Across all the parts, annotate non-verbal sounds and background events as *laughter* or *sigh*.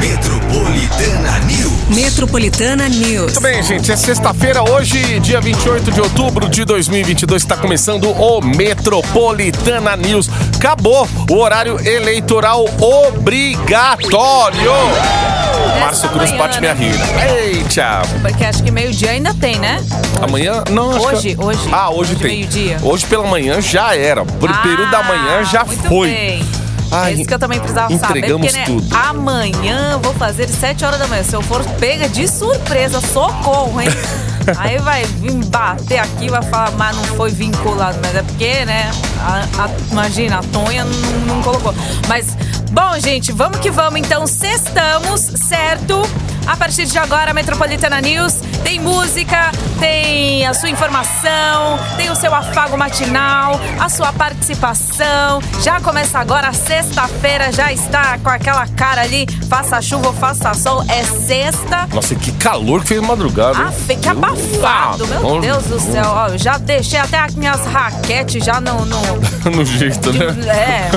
Metropolitana News. Metropolitana News. Muito bem, gente. É sexta-feira, hoje, dia 28 de outubro de 2022. Está começando o Metropolitana News. Acabou o horário eleitoral obrigatório. Márcio Cruz bate minha né? rira. Eita! Porque acho que meio-dia ainda tem, né? Amanhã? Não, acho Hoje, que... hoje. Ah, hoje, Hoje, tem. meio-dia. Hoje pela manhã já era. Pro período da manhã já Ah, muito foi. Bem. Ai, é isso que eu também precisava entregamos saber, porque tudo. né, amanhã eu vou fazer às 7 horas da manhã. Se eu for pega de surpresa, socorro, hein? *laughs* Aí vai vir bater aqui, vai falar, mas não foi vinculado. Mas é porque, né? a- a- imagina, a Tonha não, não colocou. Mas, bom, gente, vamos que vamos. Então, sextamos, certo? A partir de agora, a Metropolitana News tem música, tem a sua informação, tem o seu afago matinal, a sua participação. Já começa agora, sexta-feira já está com aquela cara ali, faça chuva ou faça sol, é sexta. Nossa, que calor que fez madrugada. Ah, que abafado, meu Ah, Deus do céu. Ó, eu já deixei até as minhas raquetes já no- no, *laughs* no jeito, né? é,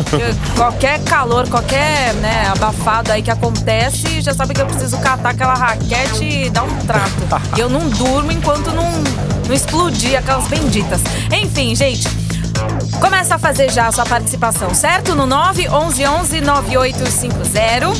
qualquer calor, qualquer né, abafado aí que acontece, já sabe que eu preciso catar aquela raquete e dar um trato. *laughs* e eu não durmo enquanto não, não explodir aquelas benditas. Enfim, gente. Começa a fazer já a sua participação, certo? No 911 9850.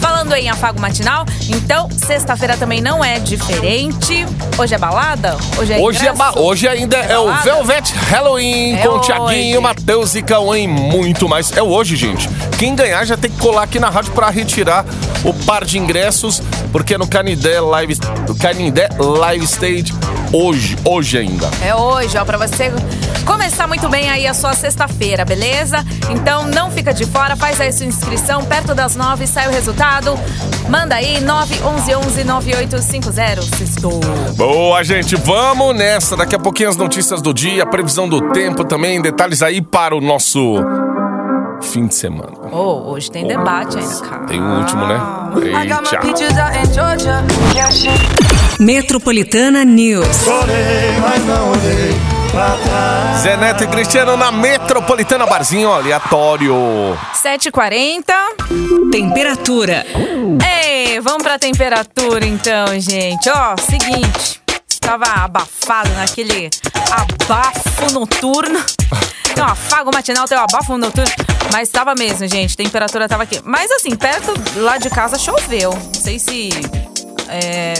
Falando em afago matinal, então sexta-feira também não é diferente. Hoje é balada? Hoje é Hoje, é ba- hoje ainda é, o balada? Velvet Halloween É com o hoje. Thiaguinho, Matheus e Cauã e muito mais. É hoje, gente. Quem ganhar já tem que colar aqui na rádio pra retirar o par de ingressos, porque é no Canindé Live, no Canindé Live Stage hoje, hoje ainda. É hoje, ó, pra você começar muito bem aí a sua sexta-feira, beleza? Então não fica de fora, faz aí sua inscrição, perto das nove sai o resultado. Manda aí 911 9850. Sextou. Boa, gente, vamos nessa. Daqui a pouquinho as notícias do dia, previsão do tempo também, detalhes aí para o nosso fim de semana. Oh, hoje tem debate ainda, cara. Tem o último, né? My Eita. Peaches out in Georgia. Yeah, shit. Metropolitana News. Zé Neto e Cristiano na Metropolitana Barzinho aleatório. 7h40. Temperatura. Ei, vamos pra temperatura então, gente. Ó, seguinte. Estava abafado naquele abafo noturno. *laughs* Tem um afago matinal, tem um abafo noturno. Mas estava mesmo, gente. Temperatura tava aqui. Mas assim, perto lá de casa choveu. Não sei se. É,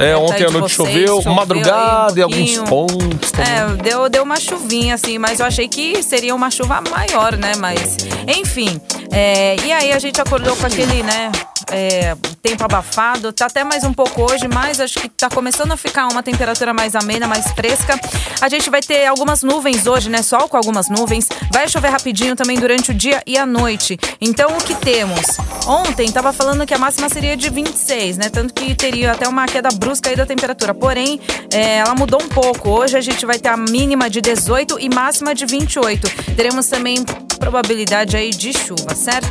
É, ontem à de noite vocês, choveu, um madrugada e alguns pontos também. É, deu, deu uma chuvinha, assim, mas eu achei que seria uma chuva maior, né? Mas, enfim. é, e aí a gente acordou com aquele, né? É, tempo abafado. Tá até mais um pouco hoje, mas acho que tá começando a ficar uma temperatura mais amena, mais fresca. A gente vai ter algumas nuvens hoje, né? Sol com algumas nuvens. Vai chover rapidinho também durante o dia e a noite. Então, o que temos? Ontem tava falando que a máxima seria de 26, né? Tanto que teria até uma queda brusca aí da temperatura. Porém, é, ela mudou um pouco. Hoje a gente vai ter a mínima de 18 e máxima de 28. Teremos também probabilidade aí de chuva, certo?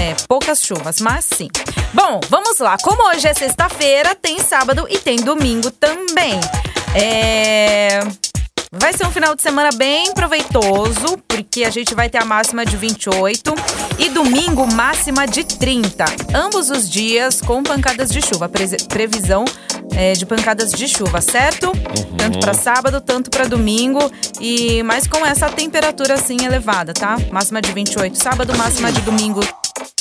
É, poucas chuvas, mas sim. Bom, vamos lá. Como hoje é sexta-feira, tem sábado e tem domingo também. É. Vai ser um final de semana bem proveitoso, porque a gente vai ter a máxima de 28 e domingo máxima de 30. Ambos os dias com pancadas de chuva. Previsão é, de pancadas de chuva, certo? Tanto para sábado, tanto para domingo. E mas com essa temperatura assim elevada, tá? Máxima de 28 sábado, máxima de domingo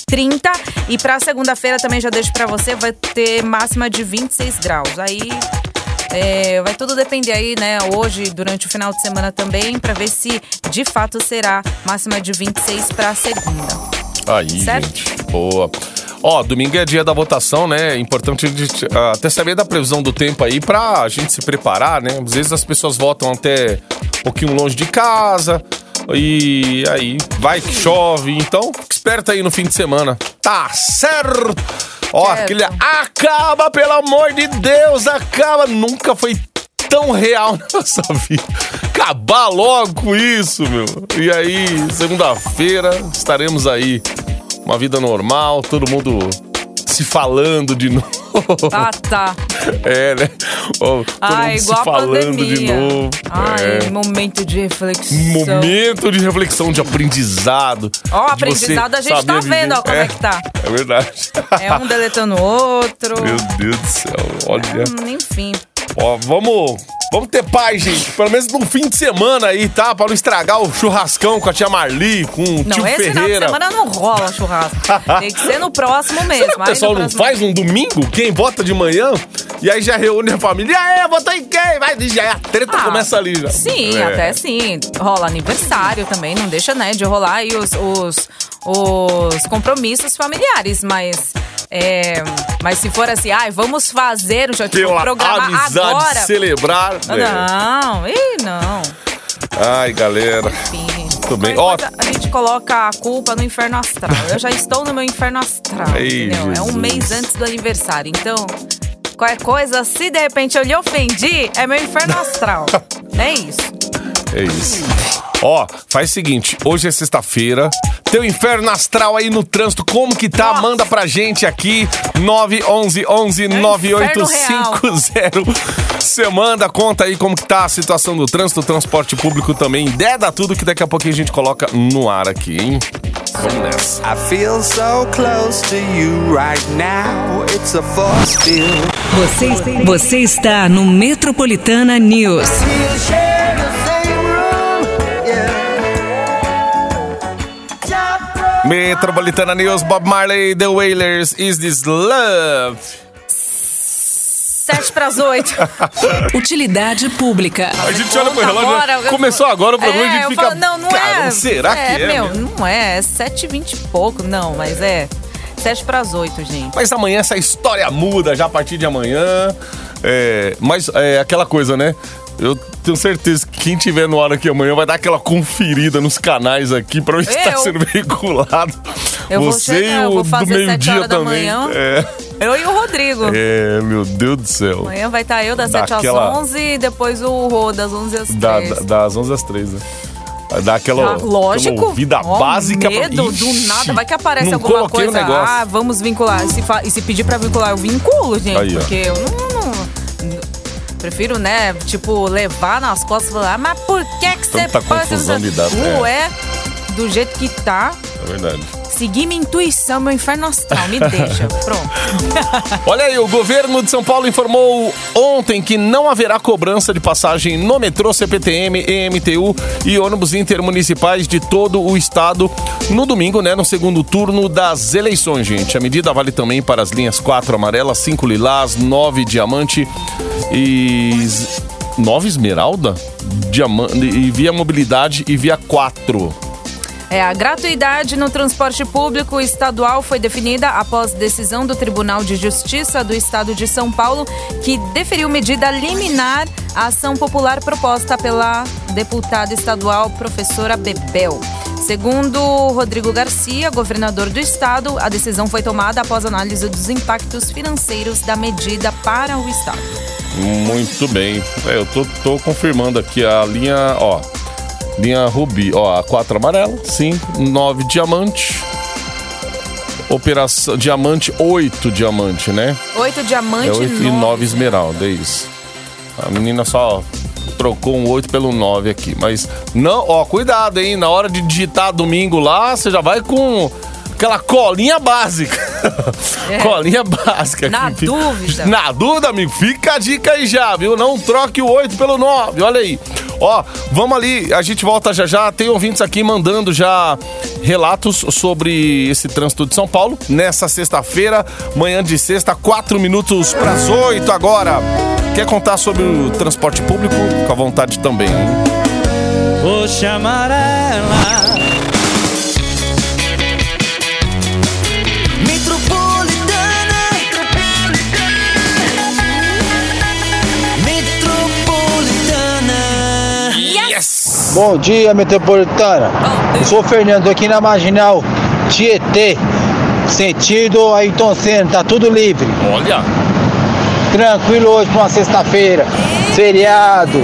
30 e para segunda-feira também já deixo para você vai ter máxima de 26 graus. Aí é, vai tudo depender aí, né? Hoje, durante o final de semana também, para ver se de fato será máxima de 26 para segunda. Aí, Certo? gente. Boa. Ó, domingo é dia da votação, né? É importante a gente ah, até saber da previsão do tempo aí pra gente se preparar, né? Às vezes as pessoas votam até um pouquinho longe de casa e aí vai que chove. Então, fique esperto aí no fim de semana. Tá certo? Ó, Certo. aquele acaba, pelo amor de Deus, acaba. Nunca foi tão real *laughs* na nossa vida. Acabar logo com isso, meu. E aí, segunda-feira, estaremos aí. Uma vida normal, todo mundo se se falando de *laughs* novo. Ah, tá. É, né? Todo Ah, se igual a falando de novo. Ai, É. momento de reflexão. Momento de reflexão, de aprendizado. Ó, de aprendizado a gente tá vendo, ó, como é que tá. É verdade. É um deletando o outro. Meu Deus do céu, olha. Hum, enfim. Ó, vamos, vamos ter paz, gente. Pelo menos no fim de semana aí, tá? Pra não estragar o churrascão com a tia Marli, com o Não, tio esse final de Ferreira. semana não rola churrasco. *laughs* Tem que ser no próximo mesmo. O pessoal não próximo- faz um domingo? Quem vota de manhã? E aí já reúne a família. E aí, votou em quem? Vai, já a treta Ah, começa ali já. Sim, É. até sim. Rola aniversário também, não deixa, né, de rolar aí os, os, os compromissos familiares, mas. é, mas se for assim, ai, vamos fazer um tipo, Pela programar amizade, agora. celebrar. Não, ih, não. Ai, galera. Enfim. Tudo bem. Ó- a gente coloca a culpa no inferno astral. Eu já estou no meu inferno astral. Ei? É um mês antes do aniversário. Então, qualquer coisa, se de repente eu lhe ofendi, é meu inferno astral. *laughs* é isso. É isso. Ó, faz o seguinte, hoje é sexta-feira. Teu inferno astral aí no trânsito, como que tá? Nossa. Manda pra gente aqui, 911 11 9850. Você manda, conta aí como que tá a situação do trânsito, transporte público também. Ideia da tudo que daqui a pouquinho a gente coloca no ar aqui, hein? Vamos nessa. I feel so close to you right now. It's a force field. Você, você está no Metropolitana News. Metropolitana News, Bob Marley, The Wailers, Is This Love? Sete pras oito. *laughs* Utilidade pública. A gente olha pro relógio, agora, né? eu- começou agora o programa É, a gente eu fica. falo, não, não "Caramba, é. Será que é? meu, mesmo?" não é. É sete e vinte e pouco. Não, mas é sete pras oito, gente. Mas amanhã essa história muda, já a partir de amanhã. É, mas é aquela coisa, né? Eu tenho certeza que quem tiver no ar aqui amanhã vai dar aquela conferida nos canais aqui pra se tá Eu? sendo *laughs* veiculado. Eu vou Você chegar, e eu o vou do meio-dia também. manhã. É, Eu e o Rodrigo. é, meu Deus do céu. Amanhã vai estar eu das 7 Daquela- às 11 e depois o Rô das 11 às 3. Da, da- das 11 às 3, né? Vai dar aquela, Ah, lógico. ouvida Ó, básica. pra- medo Ixi, do nada. Vai que aparece alguma coisa. Negócio. Ah, vamos vincular. E se, fa- e se pedir pra vincular, eu vinculo, gente. Aí, ó. porque eu não, não- Prefiro, né, tipo, levar nas costas e falar, "Ah, mas por que que você Tanta pode... confusão de é. Ué, do jeito que tá, É verdade. seguir minha intuição, meu inferno astral, me *laughs* deixa. Pronto. Olha aí, o governo de São Paulo informou ontem que não haverá cobrança de passagem no metrô, CPTM, EMTU e ônibus intermunicipais de todo o estado no domingo, né, no segundo turno das eleições, gente. A medida vale também para as linhas 4 amarela, 5 lilás, 9 diamante e 9 esmeralda, diamante e via mobilidade e via 4. É, a gratuidade no transporte público estadual foi definida após decisão do Tribunal de Justiça do Estado de São Paulo, que deferiu medida liminar à ação popular proposta pela deputada estadual professora Bebel. Segundo Rodrigo Garcia, governador do estado, a decisão foi tomada após análise dos impactos financeiros da medida para o estado. Muito bem. É, eu tô, tô confirmando aqui a linha, ó. Linha Rubi, ó, a 4 amarela, 5, 9 diamante. Operação Diamante, 8 diamante, né? Oito É diamante 8 e 9 esmeralda, é isso. A menina só trocou um 8 pelo 9 aqui. Mas não, ó, cuidado, hein? Na hora de digitar domingo lá, você já vai com aquela colinha básica. É. *laughs* colinha básica. Na dúvida. Na dúvida, amigo, fica a dica aí já, viu? Não troque o 8 pelo 9, olha aí. Ó, vamos ali, a gente volta já já. Tem ouvintes aqui mandando já relatos sobre esse trânsito de São Paulo. Nessa sexta-feira, manhã de sexta, 4 minutos para as 8 agora. Quer contar sobre o transporte público? Com a vontade também? Vou chamar ela. Bom dia, metropolitana. Eu sou o Fernando aqui na Marginal Tietê, sentido Ayrton Senna, tá tudo livre. Olha, Tranquilo hoje pra uma sexta-feira, feriado.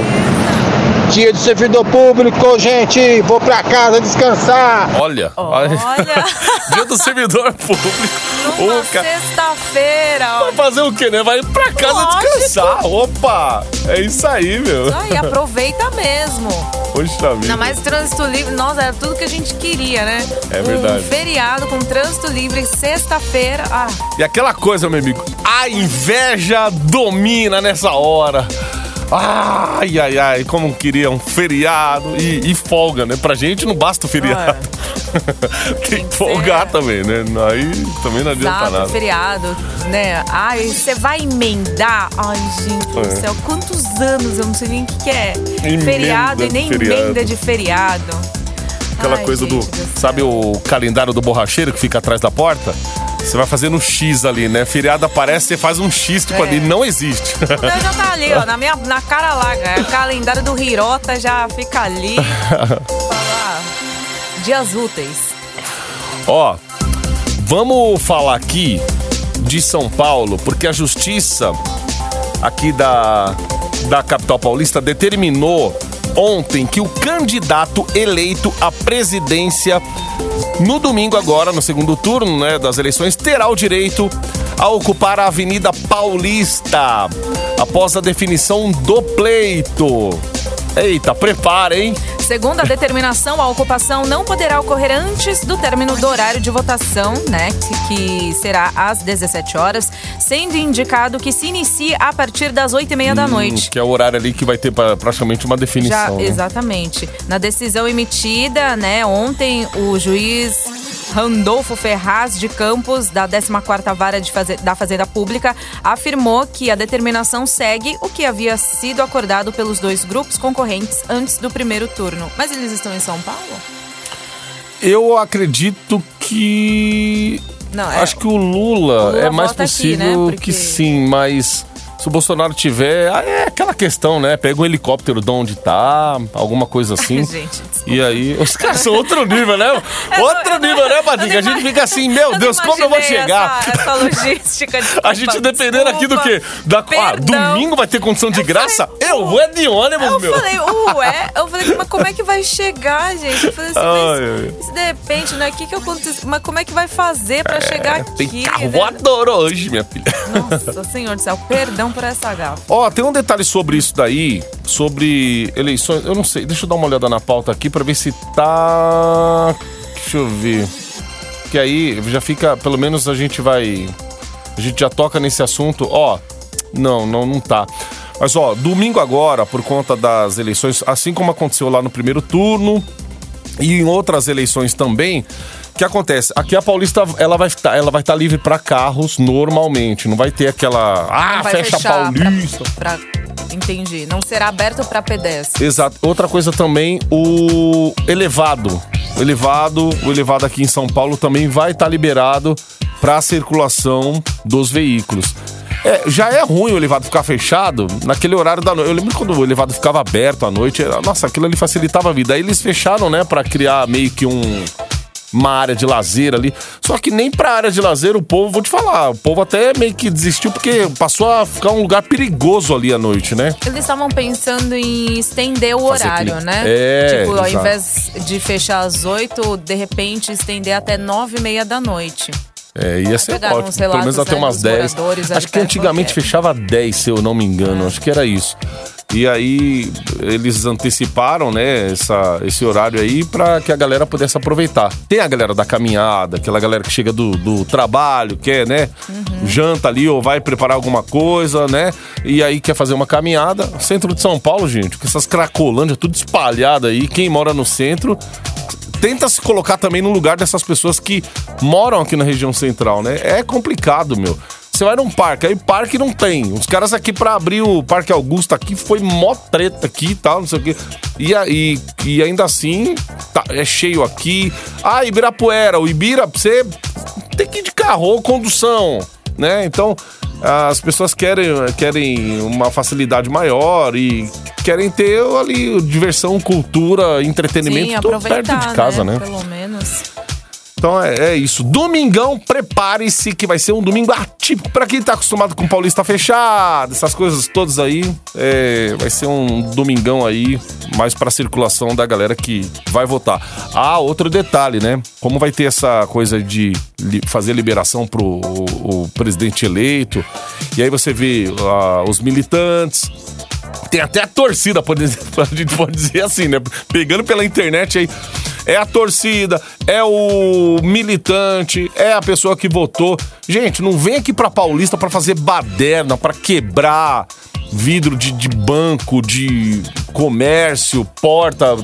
Dia do servidor público, gente. Vou pra casa descansar. Olha, Olha. *laughs* Dia do servidor público. Numa sexta-feira. Vai fazer o quê, né? Vai pra casa Lógico. descansar. Opa! É isso aí, meu. Aí, aproveita mesmo. Poxa vida. Ainda mais trânsito livre. Nossa, era tudo que a gente queria, né? É verdade. Um feriado com trânsito livre, sexta-feira. Ah, E aquela coisa, meu amigo, a inveja domina nessa hora. Ai, ai, ai, como queria um feriado e, e folga, né? Pra gente não basta o feriado. *laughs* Tem que folgar também, né? Aí também não adianta exato, nada. feriado, né? Ai, você vai emendar. Ai, gente do É. céu, quantos anos? Eu não sei nem o que, que é. Emenda feriado e nem feriado. emenda de feriado. Aquela Ai, coisa do. do. Sabe o calendário do borracheiro que fica atrás da porta? Você vai fazendo X ali, né? Feriado aparece, você faz um X, tipo É. ali, não existe. O meu já tá ali, ó, na, minha, na cara larga. O calendário do Hirota já fica ali. Falar. Dias úteis. Ó, vamos falar aqui de São Paulo, porque a justiça aqui da, da capital paulista determinou ontem que o candidato eleito à presidência no domingo agora, no segundo turno né, das eleições, terá o direito a ocupar a Avenida Paulista após a definição do pleito. Eita, prepara, hein? Segundo a determinação, a ocupação não poderá ocorrer antes do término do horário de votação, né? Que, que será às 17 horas, sendo indicado que se inicie a partir das 8 e meia da Hum, noite. Que é o horário ali que vai ter pra- praticamente uma Já, definição. né? exatamente. Na decisão emitida, né, ontem, o juiz Randolfo Ferraz de Campos, da 14ª Vara de Faze- da Fazenda Pública, afirmou que a determinação segue o que havia sido acordado pelos dois grupos concorrentes antes do primeiro turno. Mas eles estão em São Paulo? Eu acredito que. Não, é- Acho que o Lula, O Lula é mais vota aqui, possível né? Porque- que sim, mas. Se o Bolsonaro tiver, é aquela questão, né? Pega um helicóptero de onde tá, alguma coisa assim. Gente, E aí, os caras são outro nível, né? *laughs* Outro nível, né, Patrick? A gente fica assim, meu Eu Deus, como eu vou chegar? Essa, essa logística. *laughs* A gente dependendo aqui do quê? Da, ah, domingo vai ter condição de graça? eu vou é de ônibus, Eu meu. falei, ué? Eu falei, mas como é que vai chegar, gente? Eu falei assim, Ai, mas de repente, né? O que que acontece? Mas como é que vai fazer pra chegar aqui? É, Tem carro né? voador hoje, minha filha. Nossa, senhor do céu, perdão por essa gafa. Ó, tem um detalhe sobre isso daí, sobre eleições. Eu não sei, deixa eu dar uma olhada na pauta aqui pra ver se tá. Deixa eu ver. Que aí já fica, pelo menos a gente vai. A gente já toca nesse assunto. Ó, não, não, não tá. Mas ó, domingo agora, por conta das eleições, assim como aconteceu lá no primeiro turno e em outras eleições também, o que acontece? Aqui a Paulista ela vai estar, ela vai estar livre para carros normalmente, não vai ter aquela ah, fecha Paulista. Pra, pra- entendi. Não será aberto pra pedestre. Exato. Outra coisa também, o elevado. O elevado, o elevado aqui em São Paulo também vai estar liberado para a circulação dos veículos. É, já é ruim o elevado ficar fechado naquele horário da noite. Eu lembro quando o elevado ficava aberto à noite, era- nossa, aquilo ali facilitava a vida. Aí eles fecharam, né, para criar meio que um uma área de lazer ali. Só que nem pra área de lazer o povo, vou te falar, o povo até meio que desistiu porque passou a ficar um lugar perigoso ali à noite, né? Eles estavam pensando em estender o Fazer horário, aquele- né? É, Tipo, ao exato. invés de fechar às oito, de repente estender até nove e meia da noite. É, ia ser Pegaram ótimo. Pelo menos relatos, até né, umas dos 10. moradores ali Acho que antigamente porque- fechava 10, se eu não me engano. Acho que era isso. E aí eles anteciparam, né, essa, esse horário aí pra que a galera pudesse aproveitar. Tem a galera da caminhada, aquela galera que chega do, do trabalho, quer, né, janta ali ou vai preparar alguma coisa, né, e aí quer fazer uma caminhada. Centro de São Paulo, gente, com essas cracolândias tudo espalhada aí. Quem mora no centro tenta se colocar também no lugar dessas pessoas que moram aqui na região central, né? É complicado, meu. Você vai num parque, aí parque não tem. Os caras aqui pra abrir o Parque Augusto aqui foi mó treta aqui e tal, não sei o quê. E, aí, e ainda assim, tá, é cheio aqui. Ah, Ibirapuera, o Ibira, você tem que ir de carro ou condução, né? Então, as pessoas querem, querem uma facilidade maior e querem ter ali diversão, cultura, entretenimento Sim, perto de casa, né? Pelo menos. Então é, é isso. Domingão, prepare-se que vai ser um domingo atípico. Pra quem tá acostumado com Paulista fechado, essas coisas todas aí, é, vai ser um domingão aí mais pra circulação da galera que vai votar. Ah, outro detalhe, né? Como vai ter essa coisa de li- fazer liberação pro o, o presidente eleito, e aí você vê ah, os militantes, tem até a torcida, pode *laughs* gente pode dizer assim, né? Pegando pela internet aí. É a torcida, é o militante, é a pessoa que votou. Gente, não vem aqui pra Paulista pra fazer baderna, pra quebrar vidro de, de banco, de comércio, porta,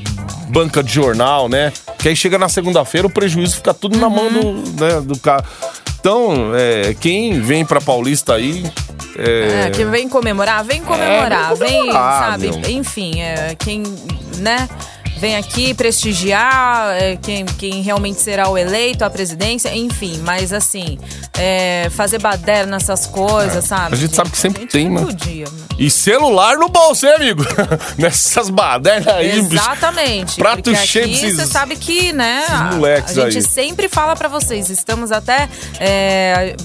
banca de jornal, né? Que aí chega na segunda-feira, o prejuízo fica tudo na mão do, né, do cara. Então, é, quem vem pra Paulista aí. É, que vem comemorar, vem comemorar, É, vem vem, comemorar, sabe? meu. Enfim, é, quem, né? Vem aqui prestigiar é, quem, quem realmente será o eleito, a presidência, enfim. Mas assim, é, fazer baderna nessas coisas, sabe? É, a gente sabe que sempre tem, não né? podia. E celular no bolso, hein, amigo? *laughs* Nessas badernas aí. Exatamente. Prato cheio desses- você sabe que, né? esses a- moleques a gente aí. sempre fala pra vocês, estamos até. é,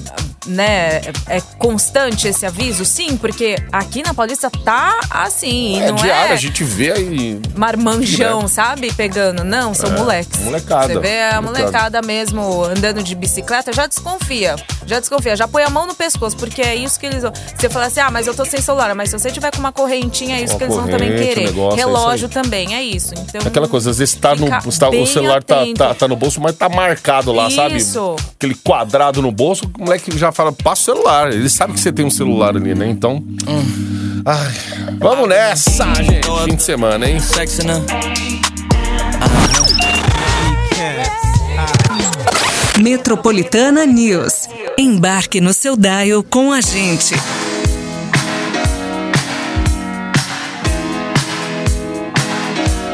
né, é constante esse aviso, sim, porque aqui na Paulista tá assim, É não diário, é a gente vê aí. marmanjão, sabe? Pegando. Não, são É, moleques. molecada, Você vê a molecada. molecada mesmo andando de bicicleta, já desconfia. Já desconfia, já põe a mão no pescoço, porque é isso que eles vão. Você fala assim, ah, mas eu tô sem celular. Mas se você tiver com uma correntinha, é isso Uma que eles vão também querer. negócio, é isso Relógio aí. também, é isso. Então, Aquela coisa, às vezes tá no, está- o celular tá, tá, tá no bolso, mas tá marcado lá, sabe? Isso. Aquele quadrado no bolso, o moleque já fala, passa o celular. Ele sabe que você tem um celular ali, né? Então. Ai, vamos nessa, gente. Fim de semana, hein? Sexy, né? Metropolitana News. Embarque no seu dial com a gente.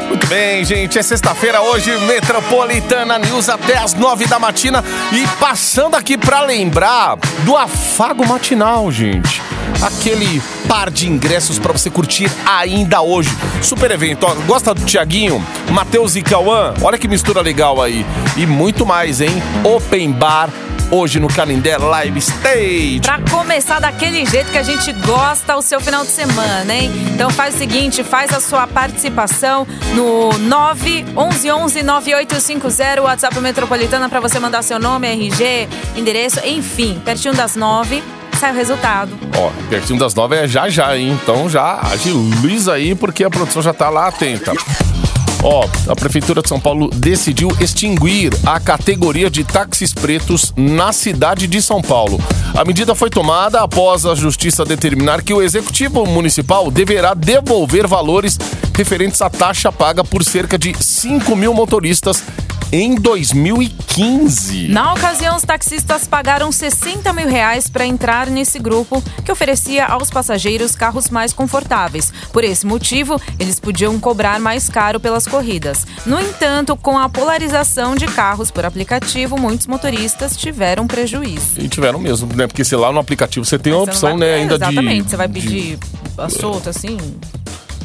Muito bem, gente. É sexta-feira hoje, Metropolitana News até as nove da matina. E passando aqui pra lembrar do afago matinal, gente. Aquele par de ingressos pra você curtir ainda hoje. Super evento, ó. Gosta do Tiaguinho, Matheus e Cauã? Olha que mistura legal aí. E muito mais, hein? Open Bar hoje no Canindé Live Stage. Pra começar daquele jeito que a gente gosta o seu final de semana, hein? Então faz o seguinte, faz a sua participação no 911 9850 WhatsApp Metropolitana pra você mandar seu nome, RG, endereço, enfim, pertinho das nove sai o resultado. Ó, pertinho das nove é já já, hein? Então já agiliza aí, porque a produção já tá lá atenta. Ó, a Prefeitura de São Paulo decidiu extinguir a categoria de táxis pretos na cidade de São Paulo. A medida foi tomada após a Justiça determinar que o Executivo Municipal deverá devolver valores referentes à taxa paga por cerca de 5 mil motoristas em 2015. Na ocasião, os taxistas pagaram 60 mil reais para entrar nesse grupo que oferecia aos passageiros carros mais confortáveis. Por esse motivo, eles podiam cobrar mais caro pelas corridas. No entanto, com a polarização de carros por aplicativo, muitos motoristas tiveram prejuízo. E tiveram mesmo, né? Porque sei lá no aplicativo você tem a Você não opção, vai- né, é, ainda de. Exatamente, você vai de- pedir a solta assim.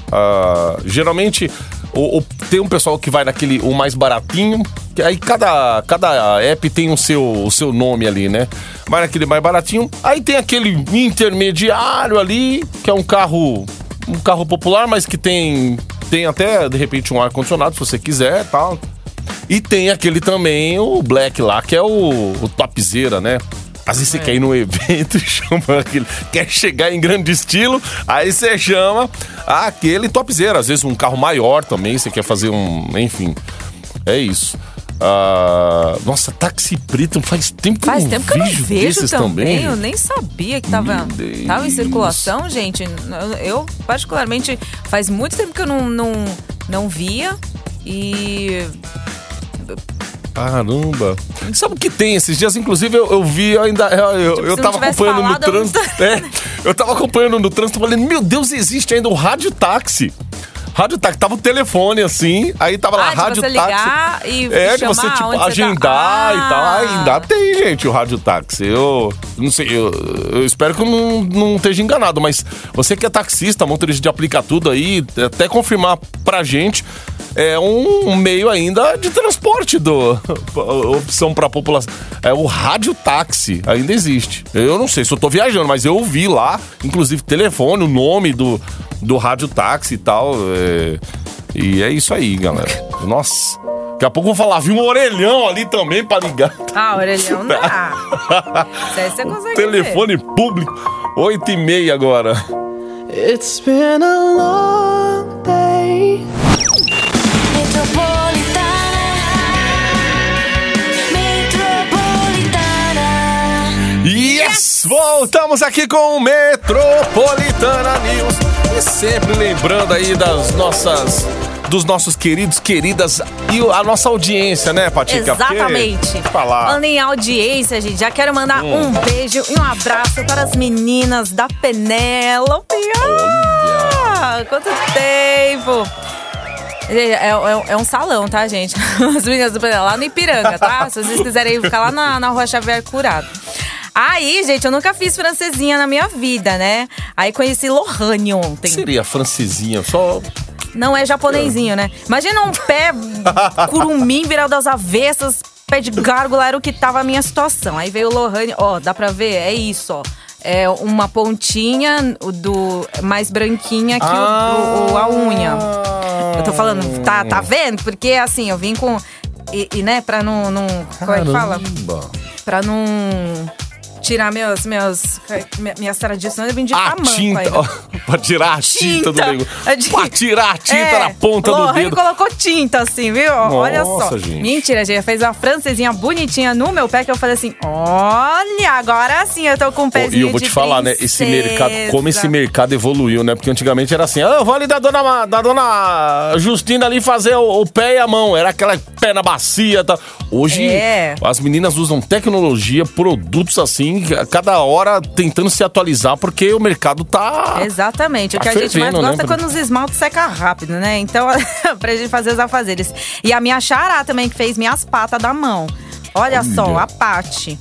Ah, geralmente o, o- tem um pessoal que vai naquele o mais baratinho, que aí cada, cada app tem o seu, o seu nome ali, né? Vai naquele mais baratinho, aí tem aquele intermediário ali, que é um carro um carro popular, mas que tem tem até de repente um ar condicionado se você quiser, tal. E tem aquele também o Black lá, que é o, o topzera, né? Às vezes você quer ir num evento e *laughs* chama aquele. Quer chegar em grande estilo, aí você chama aquele topzera. Às vezes um carro maior também, você quer fazer um. Enfim. É isso. Ah, nossa, táxi preto faz tempo que Faz eu não tempo que eu não vejo desses também. Eu nem sabia que tava, tava em circulação, gente. Eu, eu, particularmente, faz muito tempo que eu não, não, não via. E. Caramba. Sabe o que tem esses dias? Inclusive, eu, eu vi eu ainda. Eu, eu, Tipo, eu tava acompanhando no falado, eu não trânsito. É, eu tava acompanhando no trânsito falando, meu Deus, existe ainda o rádio táxi. Rádio táxi, tava o telefone assim, aí tava lá, Ah, rádio táxi. ligar e É, de você, tipo, onde você tá. agendar e tal. Ah. Ainda tem, gente, o rádio táxi. Eu não sei, eu, eu espero que eu não, não esteja enganado, mas você que é taxista, motorista de aplica tudo aí, até confirmar pra gente. É um meio ainda de transporte do *laughs* opção para a população. É o radiotáxi ainda existe. Eu não sei se eu tô viajando, mas eu vi lá, inclusive telefone, o nome do do radiotáxi e tal. é, E é isso aí, galera. Nossa. Daqui a pouco eu vou falar, vi um orelhão ali também pra ligar. Ah, orelhão não dá. *laughs* Isso aí você consegue Telefone público, 8 e meia agora. It's been a long day. Yes! Voltamos aqui com o Metropolitana News. E sempre lembrando aí das nossas. Dos nossos queridos, queridas e a nossa audiência, né, Patica? Porque- Exatamente. Falar. Falando em audiência, gente, já quero mandar Hum. um beijo e um abraço para as meninas da Penélope. Ah, quanto tempo! É, é- é um salão, tá, gente? *laughs* As meninas do Penélope, lá no Ipiranga, tá? Se vocês quiserem ficar lá na, na Rua Xavier Curado. Aí, gente, eu nunca fiz francesinha na minha vida, né? Aí conheci Lohane ontem. Seria francesinha, só. Não é japonesinho, né? Imagina um pé *laughs* curumim virado às avessas, pé de gárgula, era o que tava a minha situação. Aí veio o Lohane, ó, dá pra ver? É isso, ó. É uma pontinha do mais branquinha que o- o, o- a unha. Eu tô falando, tá, tá vendo? Porque assim, eu vim com. E, e, né, pra não. não como é que fala? Pra não tirar meus, meus, minhas tradições, eu vim de A tamanco tinta, ainda. Pra tirar a tinta, do nego. É de- Pra tirar a tinta É, na ponta do Lohane dedo. colocou tinta assim, viu? olha só. Nossa, gente. Mentira, gente. Fez uma francesinha bonitinha no meu pé que eu falei assim: olha, agora sim eu tô com um pezinho E eu vou te falar, né? Esse princesa. mercado, como esse mercado evoluiu, né? Porque antigamente era assim, ah, eu vou ali da dona, da dona Justina ali fazer o, o pé e a mão. Era aquela pé na bacia e tal. Hoje, É. as meninas usam tecnologia, produtos assim, a cada hora tentando se atualizar, porque o mercado tá. Exatamente. O Tá que a gente mais fervendo, né, gosta é Bruno? quando os esmaltes secam rápido, né? Então, *laughs* pra gente fazer os afazeres. E a minha xará também, que fez minhas patas da mão. Olha, só, Olha. a Pati.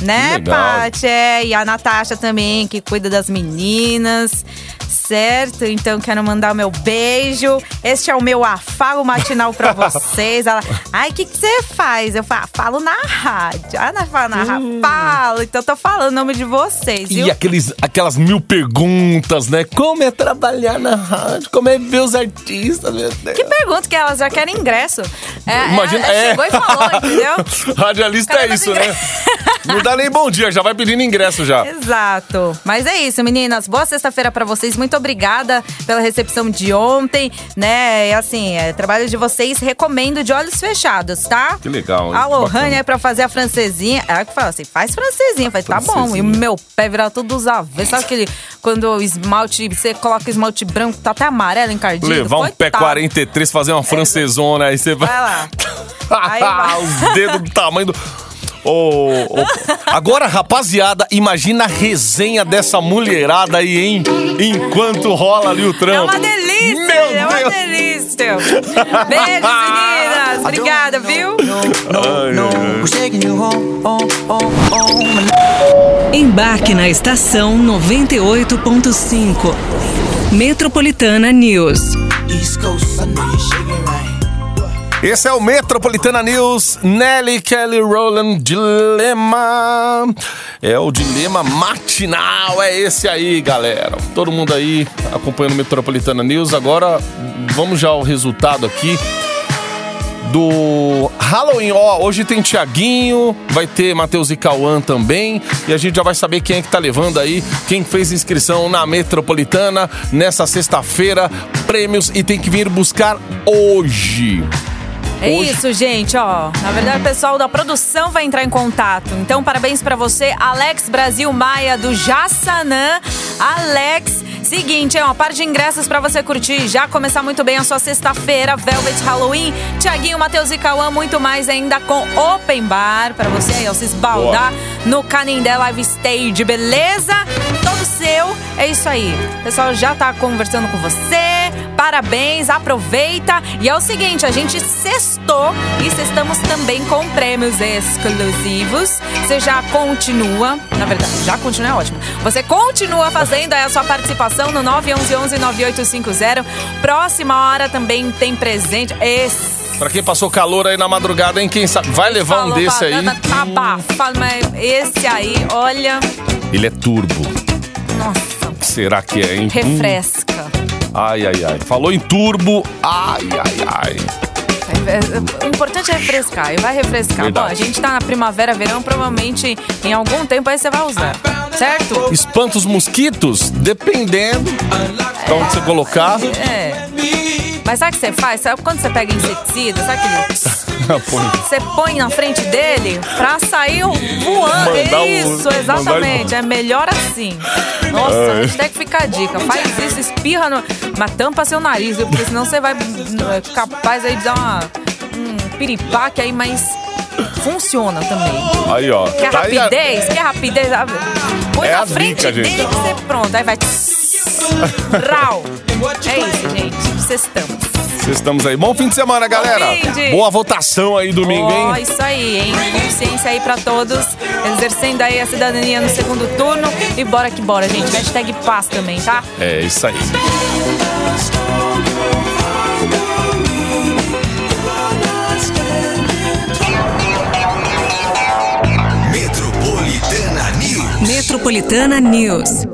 Né. Pati? É, e a Natasha também, que cuida das meninas. Certo? Então quero mandar o meu beijo. Este é o meu afago matinal pra *laughs* vocês. Ela, ai, o que você faz? Eu falo, falo na rádio. Ah, não fala na rádio. Falo. Então tô falando o nome de vocês, viu? Hum. E aqueles, aquelas mil perguntas, né? Como é trabalhar na rádio? Como é ver os artistas, meu Deus. Que pergunta que elas já querem ingresso. É, Imagina, é, é. Chegou e falou, entendeu? *laughs* Radialista é isso, né? Não dá nem bom dia, já vai pedindo ingresso já. Exato. Mas é isso, meninas. Boa sexta-feira pra vocês. Muito obrigada pela recepção de ontem, né? E assim, é, trabalho de vocês recomendo de olhos fechados, tá? Que legal? A Lohane é pra fazer a francesinha. Ela que fala assim, faz francesinha. Eu falei, tá bom. E o meu pé virar tudo os avessos. Sabe aquele, quando o esmalte, você coloca esmalte branco, tá até amarelo, encardido. Levar um pé Coitado. 43, fazer uma francesona, aí você vai. Vai lá. *laughs* Aí vai. Os dedos do tamanho do. Ô, ô, Agora, rapaziada, imagina a resenha dessa mulherada aí, hein? Enquanto rola ali o É trampo. uma delícia, Meu é uma Deus. delícia. Beijo, meninas. Obrigada, viu? Home, home, home. Embarque na estação 98.5. Metropolitana News. East Coast, Esse é o Metropolitana News, Nelly Kelly Rowland Dilema. É o dilema matinal, é esse aí, galera. Todo mundo aí acompanhando Metropolitana News. Agora vamos já ao resultado aqui do Halloween. Ó, hoje tem Tiaguinho, vai ter Matheus e Cauã também. E a gente já vai saber quem é que tá levando aí, quem fez inscrição na Metropolitana nessa sexta-feira. Prêmios e tem que vir buscar hoje. É Hoje- isso, gente, ó. Na verdade, o pessoal da produção vai entrar em contato. Então, parabéns pra você, Alex Brasil Maia, do Jassanã. Alex, seguinte, é uma par de ingressos pra você curtir. Já começar muito bem a sua sexta-feira, Velvet Halloween. Tiaguinho, Matheus e Cauã, muito mais ainda com Open Bar pra você aí, ó, se esbaldar no Canindé Live Stage, beleza? Todo seu, é isso aí. O pessoal já tá conversando com você. parabéns, aproveita. E é o seguinte, a gente sextou e sextamos também com prêmios exclusivos. Você já continua, na verdade, já continua é ótimo. Você continua fazendo aí a sua participação no 911-9850. Próxima hora também tem presente. Esse Pra quem passou calor aí na madrugada, hein? Quem sabe? Vai levar um falou, desse aí. Tá, tá abafado, mas esse aí, olha, Ele é turbo. nossa, Será que é, hein? Hum. refresca. Ai, ai, ai. Falou em turbo. Ai, ai, ai. É, é, O importante é refrescar, e vai refrescar. Verdade. Bom, a gente tá na primavera, verão, provavelmente em algum tempo aí você vai usar, certo? Espanta os mosquitos? Dependendo pra onde você colocar. É. Mas sabe o que você faz? Sabe quando você pega inseticida, sabe aquele... *laughs* Põe. Você põe na frente dele pra sair voando. Mandar Isso, mandar exatamente. *laughs* É melhor assim. Nossa, a gente tem que ficar a dica. Faz isso, espirra no. Mas tampa seu nariz, viu? Porque senão você vai é capaz aí de dar uma, um piripaque aí, mas funciona também. Aí, ó. Quer Tá aí a- rapidez? Quer rapidez? Ah, Põe É na frente dica, dele gente. que você pronto. Aí vai. Rau. É isso, gente. Sextamos. Vocês estamos aí. Bom fim de semana, galera. fim Boa votação aí domingo, Ó, hein? isso aí, hein? Consciência aí pra todos. Exercendo aí a cidadania no segundo turno. E bora que bora, gente. Hashtag paz também, tá? É isso aí. Metropolitana News. Metropolitana News.